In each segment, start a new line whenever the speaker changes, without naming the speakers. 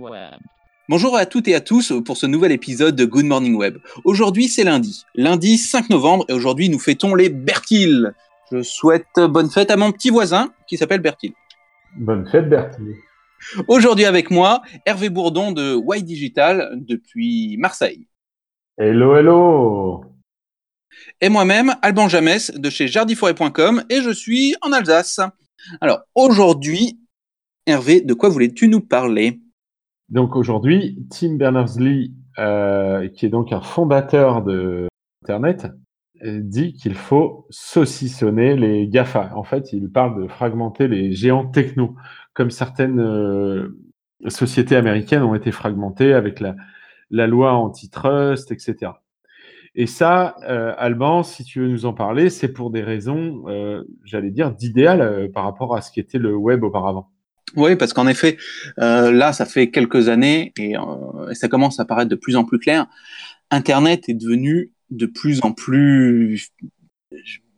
Web.
Bonjour à toutes et à tous pour ce nouvel épisode de Good Morning Web. Aujourd'hui c'est lundi, lundi 5 novembre et aujourd'hui nous fêtons les Bertil. Je souhaite bonne fête à mon petit voisin qui s'appelle Bertil.
Bonne fête Bertil.
Aujourd'hui avec moi, Hervé Bourdon de Y Digital depuis Marseille.
Hello, hello
Et moi-même, Alban Jamès de chez jardiforêt.com et je suis en Alsace. Alors aujourd'hui, Hervé, de quoi voulais-tu nous parler?
Donc aujourd'hui, Tim Berners-Lee, euh, qui est donc un fondateur de Internet, dit qu'il faut saucissonner les GAFA. En fait, il parle de fragmenter les géants techno, comme certaines euh, sociétés américaines ont été fragmentées avec la, loi antitrust, etc. Et ça, euh, Alban, si tu veux nous en parler, c'est pour des raisons, j'allais dire, d'idéal par rapport à ce qui était le web auparavant.
Oui, parce qu'en effet, euh, là, ça fait quelques années et, euh, ça commence à paraître de plus en plus clair. Internet est devenu de plus en plus,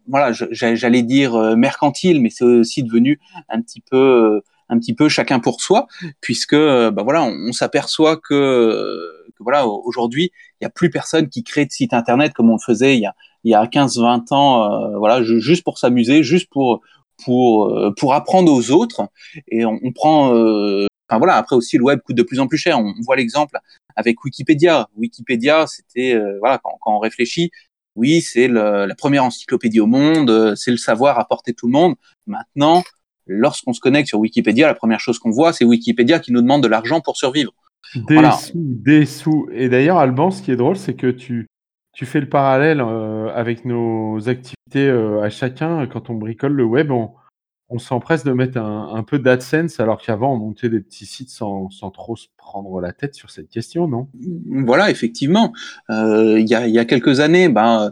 voilà, j'allais dire euh, mercantile, mais c'est aussi devenu un petit peu, euh, un petit peu chacun pour soi, puisque, euh, bah voilà, on, s'aperçoit que, que voilà, aujourd'hui, il y a plus personne qui crée de site internet comme on le faisait il y a, il y a 15-20 ans, euh, voilà, ju- juste pour s'amuser, juste pour, pour, euh, pour apprendre aux autres, et on, on prend, euh, enfin voilà, après aussi le web coûte de plus en plus cher. On, on voit l'exemple avec Wikipédia. Wikipédia, c'était euh, voilà, quand, quand on réfléchit, oui, c'est la première encyclopédie au monde, c'est le savoir de tout le monde. Maintenant, lorsqu'on se connecte sur Wikipédia, la première chose qu'on voit, c'est Wikipédia qui nous demande de l'argent pour survivre.
Des
Voilà.
sous, des sous. Et d'ailleurs, Alban, ce qui est drôle, c'est que tu, tu fais le parallèle euh, avec nos activités euh, à chacun. Quand on bricole le web, on, on s'empresse de mettre un, un peu d'AdSense, alors qu'avant, on montait des petits sites sans, sans trop se prendre la tête sur cette question, non?
Voilà, effectivement. Euh, Il y, a, y a quelques années, ben,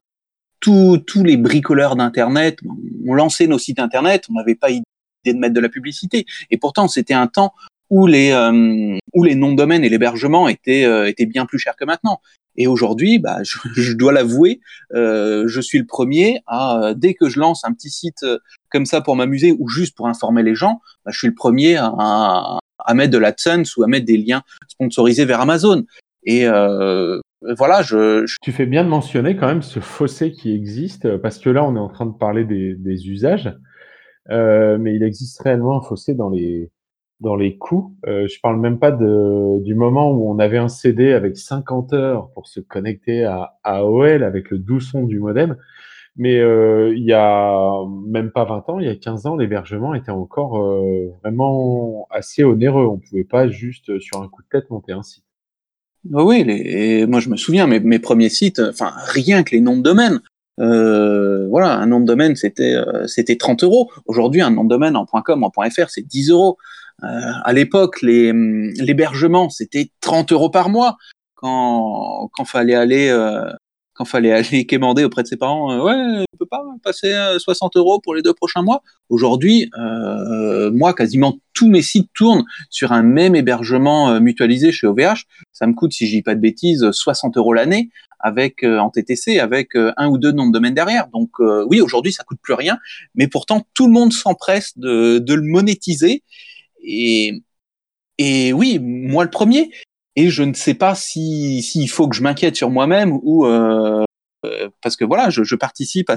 tous tous les bricoleurs d'Internet ont lancé nos sites Internet. On n'avait pas idée de mettre de la publicité. Et pourtant, c'était un temps où les, euh, où les noms de domaine et l'hébergement étaient, euh, étaient bien plus chers que maintenant. Et aujourd'hui, bah, je, dois l'avouer, euh, je suis le premier à, euh, dès que je lance un petit site euh, comme ça pour m'amuser ou juste pour informer les gens, bah, je suis le premier à, mettre de l'AdSense ou à mettre des liens sponsorisés vers Amazon. Et voilà, je,
Tu fais bien de mentionner quand même ce fossé qui existe, parce que là, on est en train de parler des, usages, mais il existe réellement un fossé dans les, dans les coûts. Euh, je parle même pas du moment où on avait un CD avec 50 heures pour se connecter à, AOL avec le doux son du modem, mais euh, il y a même pas 20 ans, il y a 15 ans, l'hébergement était encore euh, vraiment assez onéreux. On pouvait pas juste euh, sur un coup de tête monter un site.
Oui, et moi je me souviens, mes, premiers sites, enfin rien que les noms de domaine. Euh, voilà, un nom de domaine c'était c'était 30 euros. Aujourd'hui, un nom de domaine en .com, en .fr, c'est 10 euros. Euh, à l'époque, hum, l'hébergement c'était 30 euros par mois quand quand fallait aller euh, quand fallait aller quémander auprès de ses parents. euh, ouais, on peut pas passer euh, 60 euros pour les deux prochains mois. Aujourd'hui, euh, moi quasiment tous mes sites tournent sur un même hébergement mutualisé chez OVH ça me coûte, si je dis pas de bêtises, 60 euros l'année avec en TTC, avec un ou deux noms de domaine derrière. Donc oui, aujourd'hui, ça coûte plus rien, mais pourtant tout le monde s'empresse de, de le monétiser. Et, oui, moi le premier. Et je ne sais pas si s'il faut que je m'inquiète sur moi-même ou euh, euh, parce que voilà, je, participe à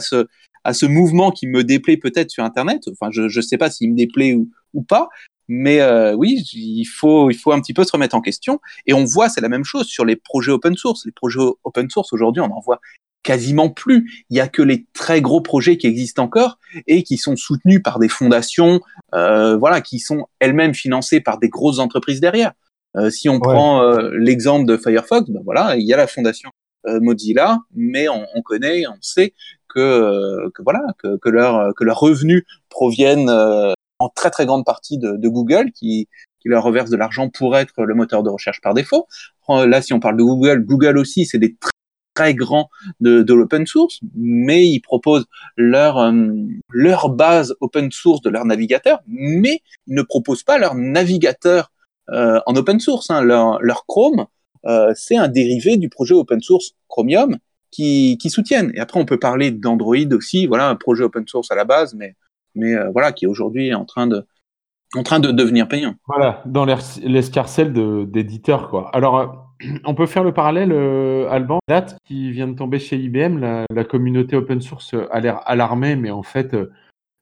ce mouvement qui me déplaît peut-être sur Internet. Enfin, je je sais pas s'il me déplaît ou, pas, mais euh, oui, il faut un petit peu se remettre en question. Et on voit, c'est la même chose sur les projets open source. Les projets open source aujourd'hui, on en voit quasiment plus. Il y a que les très gros projets qui existent encore et qui sont soutenus par des fondations, euh, voilà, qui sont elles-mêmes financées par des grosses entreprises derrière. Euh, si on prend euh, l'exemple de Firefox, ben voilà, il y a la fondation euh, Mozilla, mais on, on connaît, on sait que, euh, que voilà, que, que leurs que leurs revenus proviennent euh, en très très grande partie de, de Google, qui, qui leur reverse de l'argent pour être le moteur de recherche par défaut. Là, si on parle de Google, Google aussi, c'est des très, très grands de, de l'open source, mais ils proposent leur euh, leur base open source de leur navigateur, mais ils ne proposent pas leur navigateur euh, en open source. Hein. Leur, leur Chrome, euh, c'est un dérivé du projet open source Chromium qui, qui soutiennent. Et après, on peut parler d'Android aussi, voilà, un projet open source à la base, mais mais euh, voilà, qui est aujourd'hui en train de en train de devenir payant.
Voilà, dans l'escarcelle d'éditeurs. quoi. Alors, euh, on peut faire le parallèle, euh, Alban, date qui vient de tomber chez IBM, la, communauté open source a l'air alarmée, mais en fait, euh,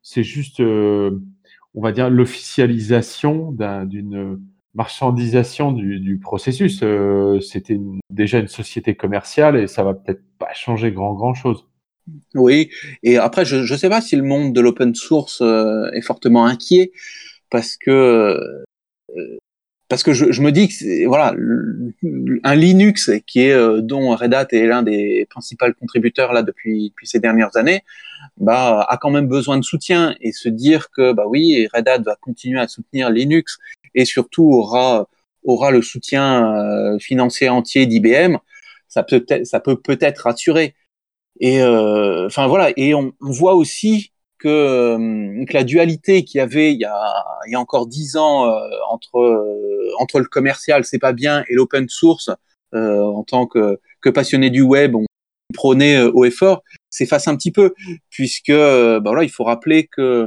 c'est juste, on va dire, l'officialisation d'une marchandisation du, processus. C'était déjà une société commerciale et ça va peut-être pas changer grand grand chose.
Oui, et après, je ne sais pas si le monde de l'open source est fortement inquiet parce que euh, parce que je, je, me dis que voilà un Linux qui est euh, dont Red Hat est l'un des principaux contributeurs là depuis depuis ces dernières années bah a quand même besoin de soutien. Et se dire que bah oui Red Hat va continuer à soutenir Linux et surtout aura aura le soutien euh, financier entier d'IBM ça peut ça peut peut-être rassurer. Et enfin voilà. Et on, on voit aussi que, euh, que la dualité qu'il y avait il y a, il y a encore dix ans euh, entre euh, entre le commercial c'est pas bien et l'open source en tant que, que passionné du web on prônait au effort s'efface un petit peu puisque bah voilà il faut rappeler que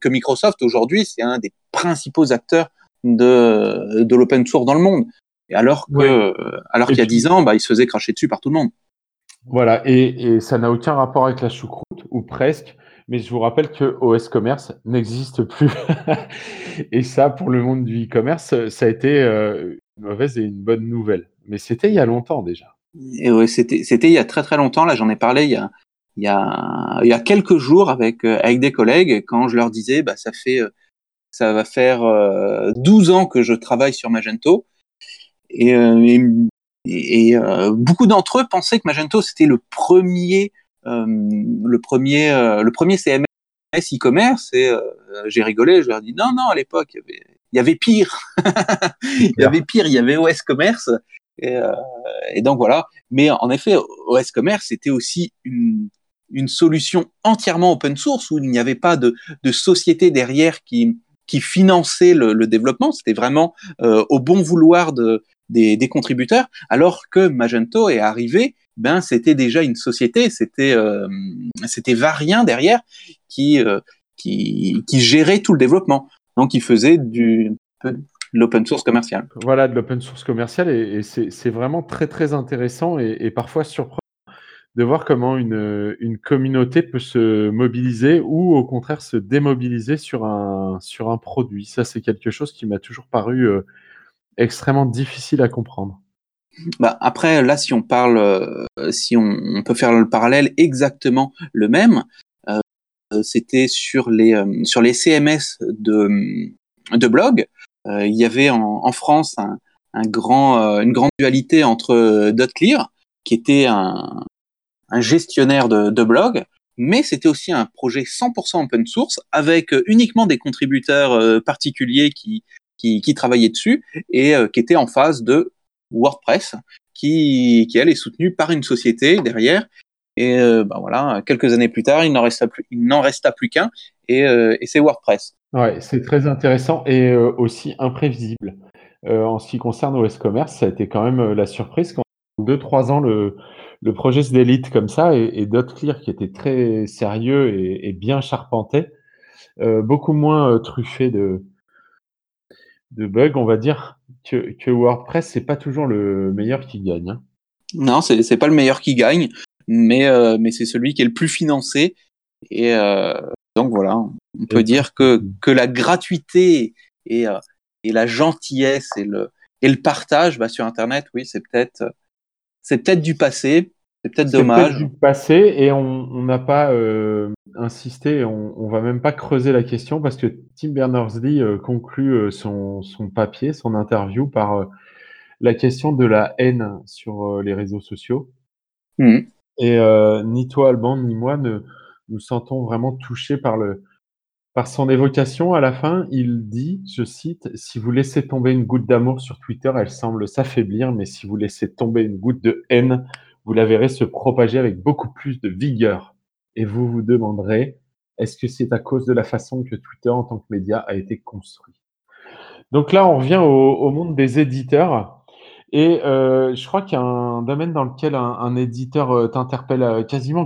que Microsoft aujourd'hui c'est un des principaux acteurs de de l'open source dans le monde. Et alors que alors qu'il y a dix ans bah il se faisait cracher dessus par tout le monde.
Voilà, et, et ça n'a aucun rapport avec la choucroute, ou presque, mais je vous rappelle que OS Commerce n'existe plus. et ça, pour le monde du e-commerce, ça a été euh, une mauvaise et une bonne nouvelle. Mais c'était il y a longtemps déjà.
Ouais, c'était, il y a très très longtemps. Là, j'en ai parlé il y a, il y a, il y a quelques jours avec, euh, avec des collègues quand je leur disais, bah, ça fait, euh, ça va faire 12 ans que je travaille sur Magento. Et, et, beaucoup d'entre eux pensaient que Magento c'était le premier le premier euh, le premier CMS e-commerce et euh, j'ai rigolé, je leur ai dit non non à l'époque il y avait il y avait pire, il y avait pire, il y avait OS Commerce et, et donc voilà. Mais en effet, OS Commerce c'était aussi une une solution entièrement open source où il n'y avait pas de, de société derrière qui, qui finançait le, le développement. C'était vraiment euh, au bon vouloir de, des, des, contributeurs, alors que Magento est arrivé ben c'était déjà une société, c'était euh, c'était Varien derrière qui, euh, qui qui gérait tout le développement. Donc il faisait du l'open source commercial.
Voilà, de l'open source commercial et, et c'est vraiment très très intéressant et, parfois surprenant de voir comment une, une communauté peut se mobiliser ou au contraire se démobiliser sur un, sur un produit. Ça, c'est quelque chose qui m'a toujours paru euh, extrêmement difficile à comprendre.
Bah, après, là, si on parle, euh, si on, peut faire le parallèle exactement le même, euh, c'était sur les euh, sur les CMS de de blog. Euh, il y avait en, en France un, un grand, une grande dualité entre DotClear, qui était un, un gestionnaire de, de blog, mais c'était aussi un projet 100% open source avec uniquement des contributeurs particuliers qui, qui, qui travaillaient dessus et qui étaient en phase de WordPress, qui, qui elle est soutenue par une société derrière. Et ben voilà, quelques années plus tard, il n'en resta plus, qu'un, et, euh, et c'est WordPress.
Ouais, c'est très intéressant et euh, aussi imprévisible. En ce qui concerne OS Commerce, ça a été quand même la surprise quand deux trois ans le, projet se délite comme ça et, et DotClear qui était très sérieux et, bien charpenté, beaucoup moins truffé de bugs, on va dire que, que WordPress, c'est pas toujours le meilleur qui gagne. Hein.
Non, c'est c'est pas le meilleur qui gagne, mais euh, mais c'est celui qui est le plus financé. Et euh, donc voilà, on peut et dire que que la gratuité et euh, et la gentillesse et le et le partage bah, sur Internet, oui, c'est peut-être c'est peut-être du passé. C'est peut-être dommage.
Peut du passé et on n'a pas euh, insisté, on, on va même pas creuser la question parce que Tim Berners-Lee euh, conclut euh, son, son, papier, son interview par euh, la question de la haine sur les réseaux sociaux.
Mmh.
Et ni toi, Alban, ni moi ne nous sentons vraiment touchés par le par son évocation à la fin. Il dit, je cite, si vous laissez tomber une goutte d'amour sur Twitter, elle semble s'affaiblir, mais si vous laissez tomber une goutte de haine, vous la verrez se propager avec beaucoup plus de vigueur. Et vous vous demanderez, est-ce que c'est à cause de la façon que Twitter en tant que média a été construit? Donc là, on revient au, monde des éditeurs. Et euh, je crois qu'il y a un domaine dans lequel un, éditeur euh, t'interpelle euh, quasiment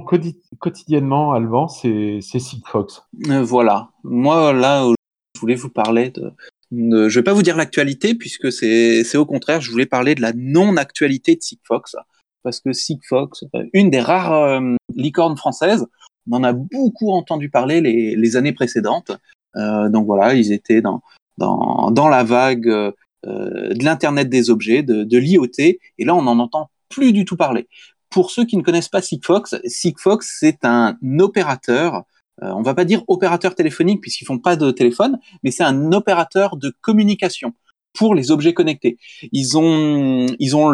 quotidiennement, Alban, c'est Sigfox.
Voilà. Moi, là, je voulais vous parler de, je vais pas vous dire l'actualité puisque c'est au contraire, je voulais parler de la non-actualité de Sigfox parce que Sigfox, une des rares euh, licornes françaises, on en a beaucoup entendu parler les, années précédentes. Euh, donc voilà, ils étaient dans dans, dans la vague euh, de l'internet des objets, de, de l'IoT, et là on n'en entend plus du tout parler. Pour ceux qui ne connaissent pas Sigfox, Sigfox c'est un opérateur euh, on va pas dire opérateur téléphonique puisqu'ils font pas de téléphone, mais c'est un opérateur de communication pour les objets connectés. Ils ont, ils ont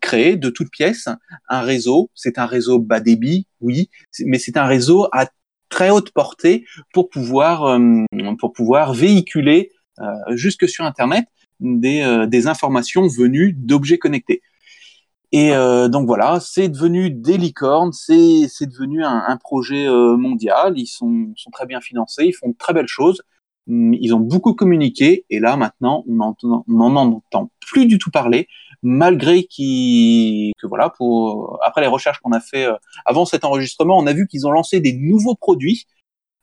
créé de toutes pièces un réseau. C'est un réseau bas débit, oui, mais c'est un réseau à très haute portée pour pouvoir, euh, pour pouvoir véhiculer euh, jusque sur Internet des, euh, des informations venues d'objets connectés. Et donc voilà, c'est devenu des licornes, c'est devenu un, projet mondial. Ils sont, sont très bien financés, ils font de très belles choses. Hum, ils ont beaucoup communiqué et là maintenant on n'en entend plus du tout parler, malgré qui que voilà pour après les recherches qu'on a fait euh, avant cet enregistrement, on a vu qu'ils ont lancé des nouveaux produits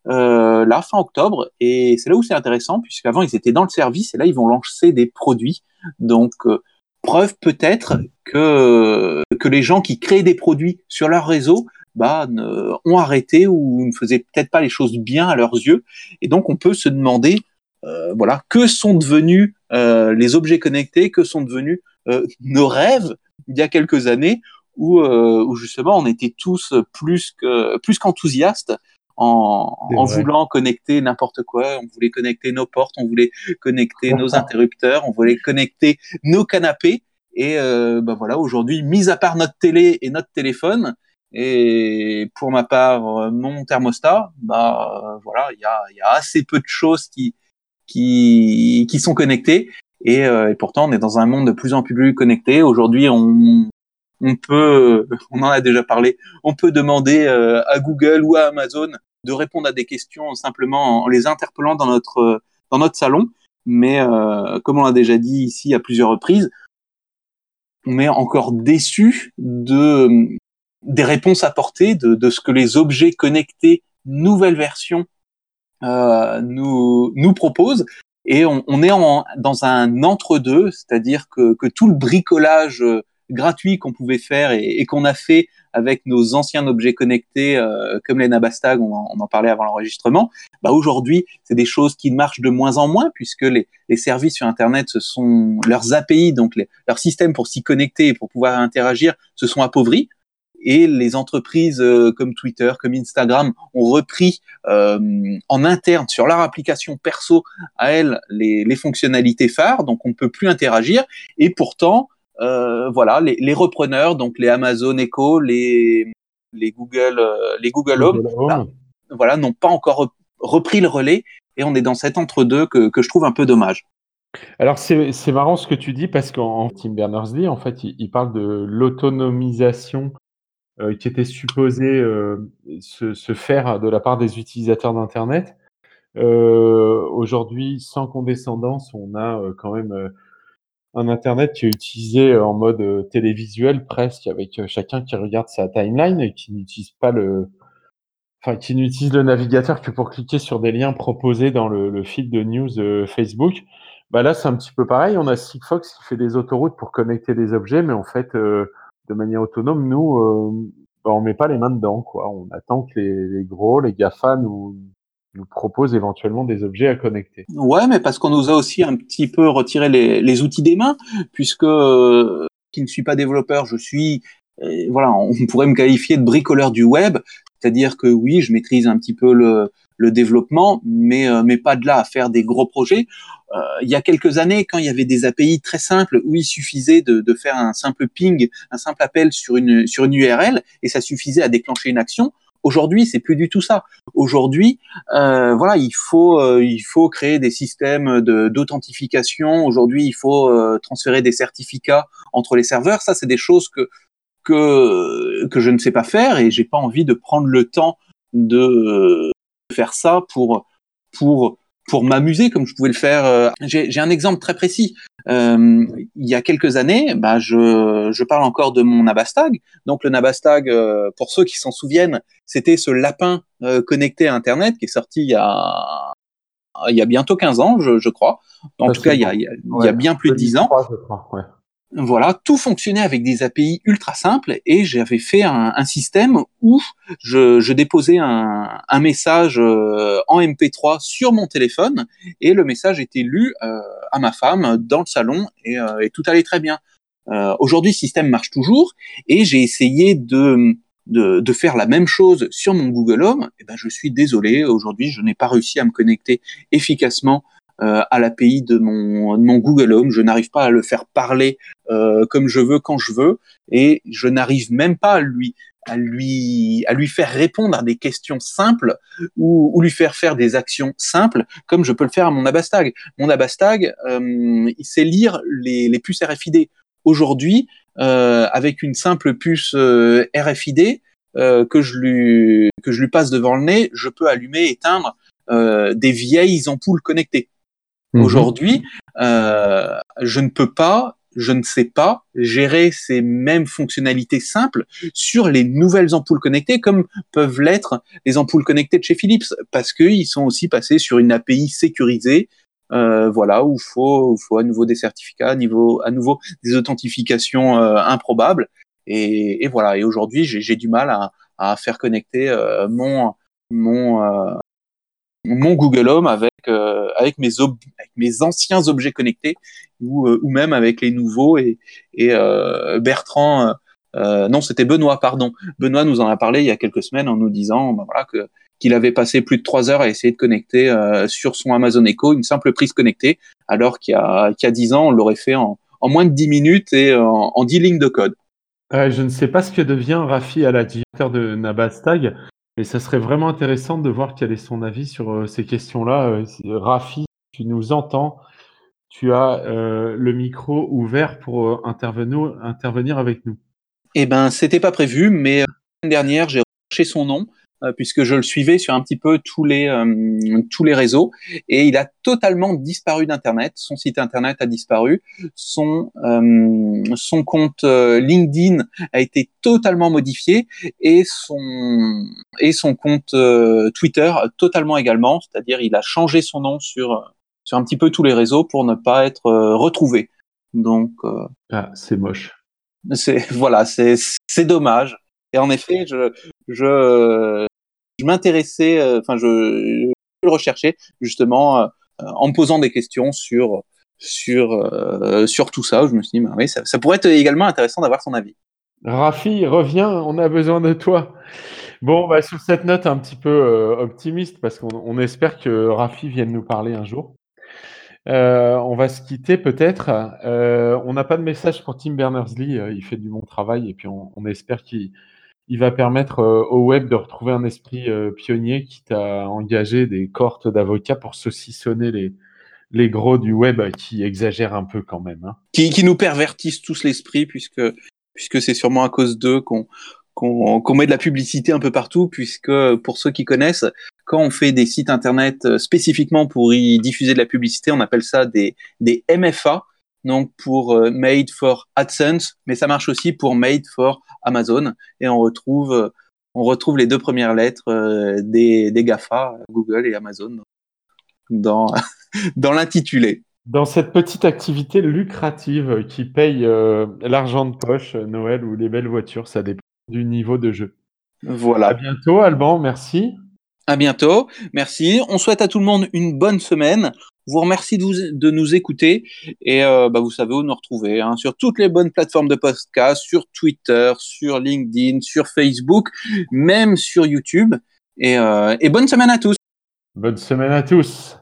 euh, là fin octobre. Et c'est là où c'est intéressant puisqu'avant ils étaient dans le service et là ils vont lancer des produits. Donc euh, preuve peut-être que, que les gens qui créent des produits sur leur réseau bah, ne, ont arrêté ou ne faisaient peut-être pas les choses bien à leurs yeux. Et donc, on peut se demander, euh, voilà, que sont devenus euh, les objets connectés, que sont devenus euh, nos rêves il y a quelques années, où, euh, où justement on était tous plus que plus qu'enthousiastes en, en voulant connecter n'importe quoi. On voulait connecter nos portes, on voulait connecter nos interrupteurs, on voulait connecter nos canapés. Et euh, bah voilà, aujourd'hui, mis à part notre télé et notre téléphone, et pour ma part, mon thermostat, bah voilà, il y a, y a, assez peu de choses qui qui, qui sont connectées. Et, euh, et, pourtant, on est dans un monde de plus en plus connecté. Aujourd'hui, on, on peut, on en a déjà parlé, on peut demander euh, à Google ou à Amazon de répondre à des questions simplement en les interpellant dans notre dans notre salon. Mais euh, comme on l'a déjà dit ici à plusieurs reprises, on est encore déçu de des réponses apportées, de, de ce que les objets connectés nouvelle version euh, nous nous proposent. Et on, on est en, dans un entre-deux, c'est-à-dire que, que tout le bricolage gratuit qu'on pouvait faire et, et qu'on a fait avec nos anciens objets connectés euh, comme les Nabastag, on, on, en parlait avant l'enregistrement, bah aujourd'hui, c'est des choses qui marchent de moins en moins puisque les, les services sur Internet, ce sont leurs API, donc les, leurs systèmes pour s'y connecter et pour pouvoir interagir, se sont appauvris. Et les entreprises euh, comme Twitter, comme Instagram ont repris euh, en interne sur leur application perso à elles les, les fonctionnalités phares, donc on ne peut plus interagir. Et pourtant, euh, voilà, les, les, repreneurs, donc les Amazon Echo, les, les Google, les Google Home, Google Home. Bah, voilà, n'ont pas encore repris le relais et on est dans cet entre-deux que, que je trouve un peu dommage.
Alors c'est marrant ce que tu dis parce qu'en Tim Berners-Lee, en fait, il, il, parle de l'autonomisation qui était supposée euh, se, se, faire de la part des utilisateurs d'Internet. Euh, Aujourd'hui, sans condescendance, on a quand même un Internet qui est utilisé en mode euh, télévisuel presque, avec euh, chacun qui regarde sa timeline et qui n'utilise pas le, enfin qui n'utilise le navigateur que pour cliquer sur des liens proposés dans le, le feed de news euh, Facebook. Bah là, c'est un petit peu pareil. On a Sigfox qui fait des autoroutes pour connecter des objets, mais en fait, euh, de manière autonome, nous, euh, bah, on met pas les mains dedans, quoi. On attend que les, gros, les Gafa nous nous propose éventuellement des objets à connecter.
Ouais, mais parce qu'on nous a aussi un petit peu retiré les, les outils des mains, puisque euh, qui ne suis pas développeur, je suis, euh, voilà, on pourrait me qualifier de bricoleur du web, c'est-à-dire que oui, je maîtrise un petit peu le, le développement, mais euh, mais pas de là à faire des gros projets. Euh, il y a quelques années, quand il y avait des API très simples où il suffisait de, de faire un simple ping, un simple appel sur une sur une URL et ça suffisait à déclencher une action, Aujourd'hui, c'est plus du tout ça. Aujourd'hui, euh, voilà, il faut euh, il faut créer des systèmes d'authentification. Aujourd'hui, il faut euh, transférer des certificats entre les serveurs. Ça, c'est des choses que que que je ne sais pas faire et j'ai pas envie de prendre le temps de faire ça pour pour pour m'amuser comme je pouvais le faire. Euh, j'ai un exemple très précis. Euh, il y a quelques années, bah, je, je, parle encore de mon Nabastag. Donc le Nabastag, euh, pour ceux qui s'en souviennent, c'était ce lapin euh, connecté à Internet qui est sorti il y a il y a bientôt 15 ans, je, je crois. En tout cas, il y a, il y a, il y a bien plus de 10 ans.
Je crois, ouais.
Voilà, tout fonctionnait avec des API ultra simples et j'avais fait un, système où je, déposais un, message euh, en MP3 sur mon téléphone et le message était lu euh, à ma femme dans le salon et, euh, tout allait très bien. Aujourd'hui, le système marche toujours et j'ai essayé de, faire la même chose sur mon Google Home. Eh ben, je suis désolé, aujourd'hui, je n'ai pas réussi à me connecter efficacement euh, à l'API de mon, de mon Google Home. Je n'arrive pas à le faire parler euh, comme je veux quand je veux, et je n'arrive même pas à lui à lui à lui faire répondre à des questions simples ou, lui faire faire des actions simples comme je peux le faire à mon Abastag. Mon Abastag, euh, il sait lire les, les puces RFID. Aujourd'hui, euh, avec une simple puce euh, RFID que je lui que je lui passe devant le nez, je peux allumer, éteindre euh, des vieilles ampoules connectées. Mmh. Aujourd'hui, euh, je ne peux pas, je ne sais pas gérer ces mêmes fonctionnalités simples sur les nouvelles ampoules connectées, comme peuvent l'être les ampoules connectées de chez Philips, parce qu'ils sont aussi passés sur une API sécurisée. Euh, voilà, où faut, où faut à nouveau des certificats, à, niveau, à nouveau des authentifications euh, improbables. Et, et, voilà. Et aujourd'hui, j'ai du mal à, à faire connecter euh, mon mon euh, mon Google Home avec euh, avec mes mes anciens objets connectés ou euh, ou même avec les nouveaux et et euh, Bertrand euh, non c'était Benoît pardon Benoît nous en a parlé il y a quelques semaines en nous disant ben voilà que qu'il avait passé plus de trois heures à essayer de connecter sur son Amazon Echo une simple prise connectée alors qu'il y a qu'il y a dix ans on l'aurait fait en en moins de dix minutes et en, 10 lignes de code.
Euh, je ne sais pas ce que devient Rafi la directeur de Nabastag, et ça serait vraiment intéressant de voir quel est son avis sur euh, ces questions-là. Euh, Rafi, tu nous entends, tu as euh, le micro ouvert pour euh, intervenir, avec nous.
Eh ben, c'était pas prévu, mais l'année dernière, j'ai recherché son nom euh, puisque je le suivais sur un petit peu tous les euh, tous les réseaux et il a totalement disparu d'internet. Son site internet a disparu, son euh, son compte euh, LinkedIn a été totalement modifié et son et son compte euh, Twitter totalement également. C'est-à-dire il a changé son nom sur sur un petit peu tous les réseaux pour ne pas être retrouvé. Donc
ah, c'est moche.
C'est voilà, c'est c'est dommage. Et en effet, je, je, je m'intéressais, euh, enfin, je, je recherchais justement euh, en me posant des questions sur sur euh, sur tout ça. Je me suis dit, bah, oui, ça, pourrait être également intéressant d'avoir son avis.
Rafi, reviens, on a besoin de toi. Bon, bah, sur cette note un petit peu optimiste, parce qu'on on espère que Rafi vienne nous parler un jour. On va se quitter peut-être. On n'a pas de message pour Tim Berners-Lee. il fait du bon travail et puis on, on espère qu'il il va permettre euh, au web de retrouver un esprit euh, pionnier qui t'a engagé des cohortes d'avocats pour saucissonner les, les gros du web qui exagèrent un peu quand même. Hein.
Qui, qui nous pervertissent tous l'esprit puisque, puisque c'est sûrement à cause d'eux qu'on qu'on qu met de la publicité un peu partout, puisque pour ceux qui connaissent, quand on fait des sites internet euh, spécifiquement pour y diffuser de la publicité, on appelle ça des, des MFA, donc pour euh, Made for AdSense, mais ça marche aussi pour Made for Amazon, et on retrouve, on retrouve les deux premières lettres euh, des, des GAFA, Google et Amazon, dans, dans l'intitulé.
Dans cette petite activité lucrative qui paye euh, l'argent de poche, Noël ou les belles voitures, ça dépend du niveau de jeu.
Voilà.
À bientôt, Alban, merci.
À bientôt, merci. On souhaite à tout le monde une bonne semaine. Vous remercie de, nous écouter et euh, bah, vous savez où nous retrouver hein, sur toutes les bonnes plateformes de podcast, sur Twitter, sur LinkedIn, sur Facebook, même sur YouTube. Et, euh, et bonne semaine à tous.
Bonne semaine à tous.